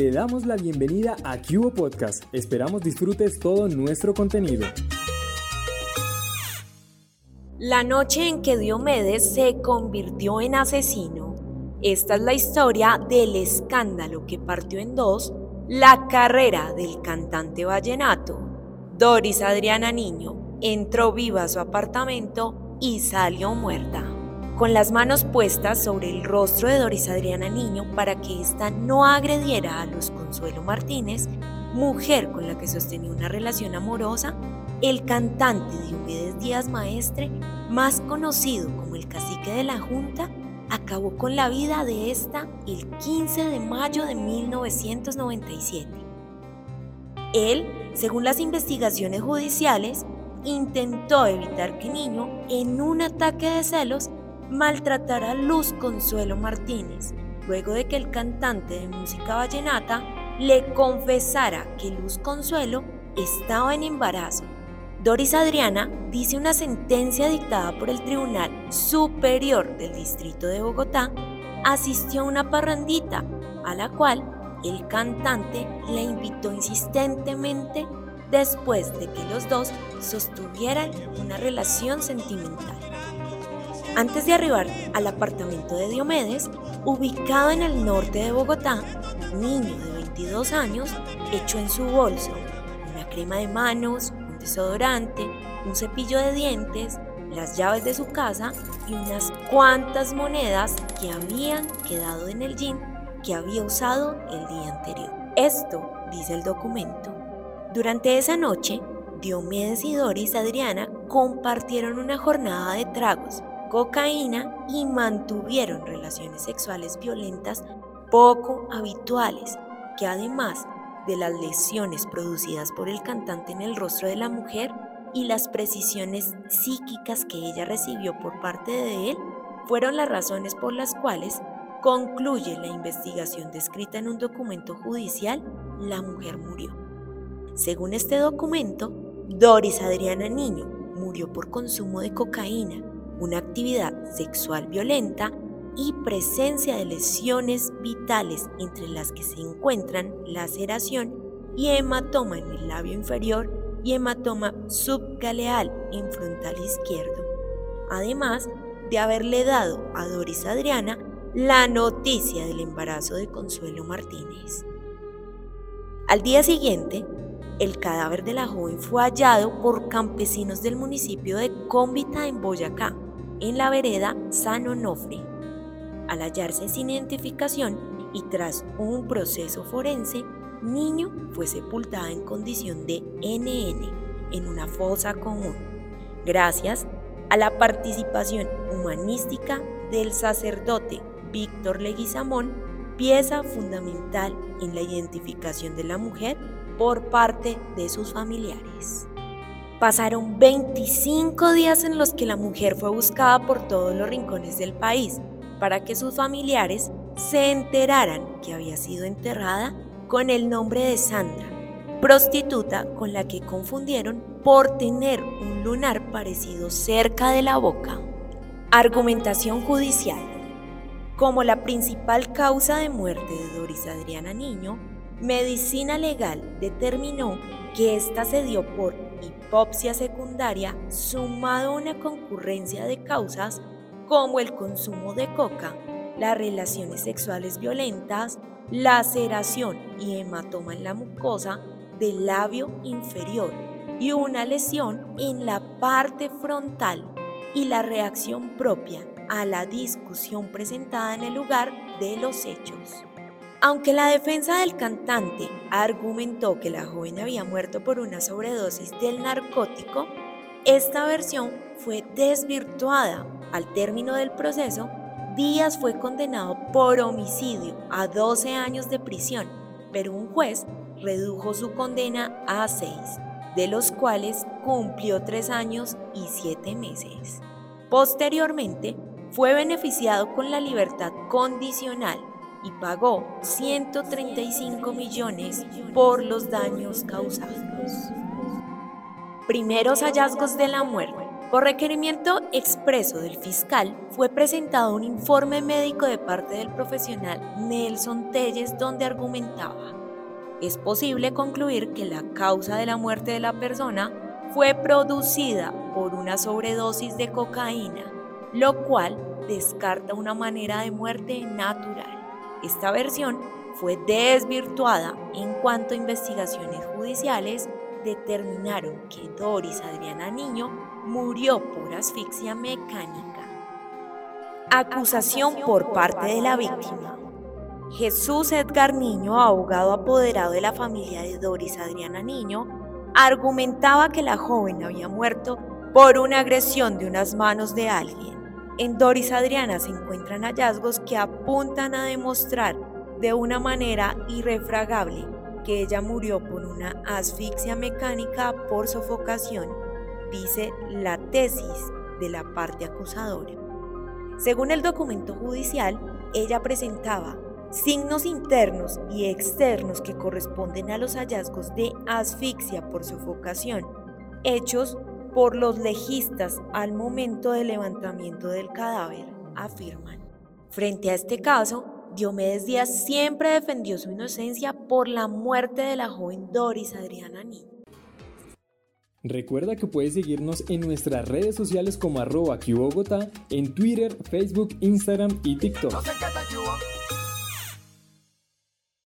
te damos la bienvenida a Cubo Podcast. Esperamos disfrutes todo nuestro contenido. La noche en que Diomedes se convirtió en asesino. Esta es la historia del escándalo que partió en dos la carrera del cantante vallenato. Doris Adriana Niño entró viva a su apartamento y salió muerta con las manos puestas sobre el rostro de Doris Adriana Niño para que ésta no agrediera a Luz Consuelo Martínez, mujer con la que sostenía una relación amorosa, el cantante Diomedes Díaz Maestre, más conocido como el cacique de la Junta, acabó con la vida de esta el 15 de mayo de 1997. Él, según las investigaciones judiciales, intentó evitar que Niño, en un ataque de celos, maltratar a Luz Consuelo Martínez, luego de que el cantante de música vallenata le confesara que Luz Consuelo estaba en embarazo. Doris Adriana dice una sentencia dictada por el Tribunal Superior del Distrito de Bogotá, asistió a una parrandita a la cual el cantante le invitó insistentemente después de que los dos sostuvieran una relación sentimental. Antes de arribar al apartamento de Diomedes, ubicado en el norte de Bogotá, un niño de 22 años echó en su bolso una crema de manos, un desodorante, un cepillo de dientes, las llaves de su casa y unas cuantas monedas que habían quedado en el jean que había usado el día anterior. Esto dice el documento. Durante esa noche, Diomedes y Doris Adriana compartieron una jornada de tragos cocaína y mantuvieron relaciones sexuales violentas poco habituales, que además de las lesiones producidas por el cantante en el rostro de la mujer y las precisiones psíquicas que ella recibió por parte de él, fueron las razones por las cuales concluye la investigación descrita en un documento judicial, la mujer murió. Según este documento, Doris Adriana Niño murió por consumo de cocaína, una actividad sexual violenta y presencia de lesiones vitales entre las que se encuentran laceración y hematoma en el labio inferior y hematoma subgaleal en frontal izquierdo, además de haberle dado a Doris Adriana la noticia del embarazo de Consuelo Martínez. Al día siguiente, el cadáver de la joven fue hallado por campesinos del municipio de Cómbita en Boyacá, en la vereda San Onofre. Al hallarse sin identificación y tras un proceso forense, Niño fue sepultada en condición de NN en una fosa común, gracias a la participación humanística del sacerdote Víctor Leguizamón, pieza fundamental en la identificación de la mujer por parte de sus familiares. Pasaron 25 días en los que la mujer fue buscada por todos los rincones del país para que sus familiares se enteraran que había sido enterrada con el nombre de Sandra, prostituta con la que confundieron por tener un lunar parecido cerca de la boca. Argumentación judicial. Como la principal causa de muerte de Doris Adriana Niño, Medicina Legal determinó que ésta se dio por hipopsia secundaria sumado a una concurrencia de causas como el consumo de coca, las relaciones sexuales violentas, laceración y hematoma en la mucosa del labio inferior y una lesión en la parte frontal y la reacción propia a la discusión presentada en el lugar de los hechos. Aunque la defensa del cantante argumentó que la joven había muerto por una sobredosis del narcótico, esta versión fue desvirtuada. Al término del proceso, Díaz fue condenado por homicidio a 12 años de prisión, pero un juez redujo su condena a 6, de los cuales cumplió 3 años y 7 meses. Posteriormente, fue beneficiado con la libertad condicional y pagó 135 millones por los daños causados. Primeros hallazgos de la muerte. Por requerimiento expreso del fiscal, fue presentado un informe médico de parte del profesional Nelson Telles donde argumentaba, es posible concluir que la causa de la muerte de la persona fue producida por una sobredosis de cocaína, lo cual descarta una manera de muerte natural. Esta versión fue desvirtuada en cuanto a investigaciones judiciales determinaron que Doris Adriana Niño murió por asfixia mecánica. Acusación por parte de la víctima. Jesús Edgar Niño, abogado apoderado de la familia de Doris Adriana Niño, argumentaba que la joven había muerto por una agresión de unas manos de alguien. En Doris Adriana se encuentran hallazgos que apuntan a demostrar de una manera irrefragable que ella murió por una asfixia mecánica por sofocación, dice la tesis de la parte acusadora. Según el documento judicial, ella presentaba signos internos y externos que corresponden a los hallazgos de asfixia por sofocación, hechos por los legistas al momento del levantamiento del cadáver, afirman. Frente a este caso, Diomedes Díaz siempre defendió su inocencia por la muerte de la joven Doris Adriana Niño. Recuerda que puedes seguirnos en nuestras redes sociales como arroba Bogotá, en Twitter, Facebook, Instagram y TikTok.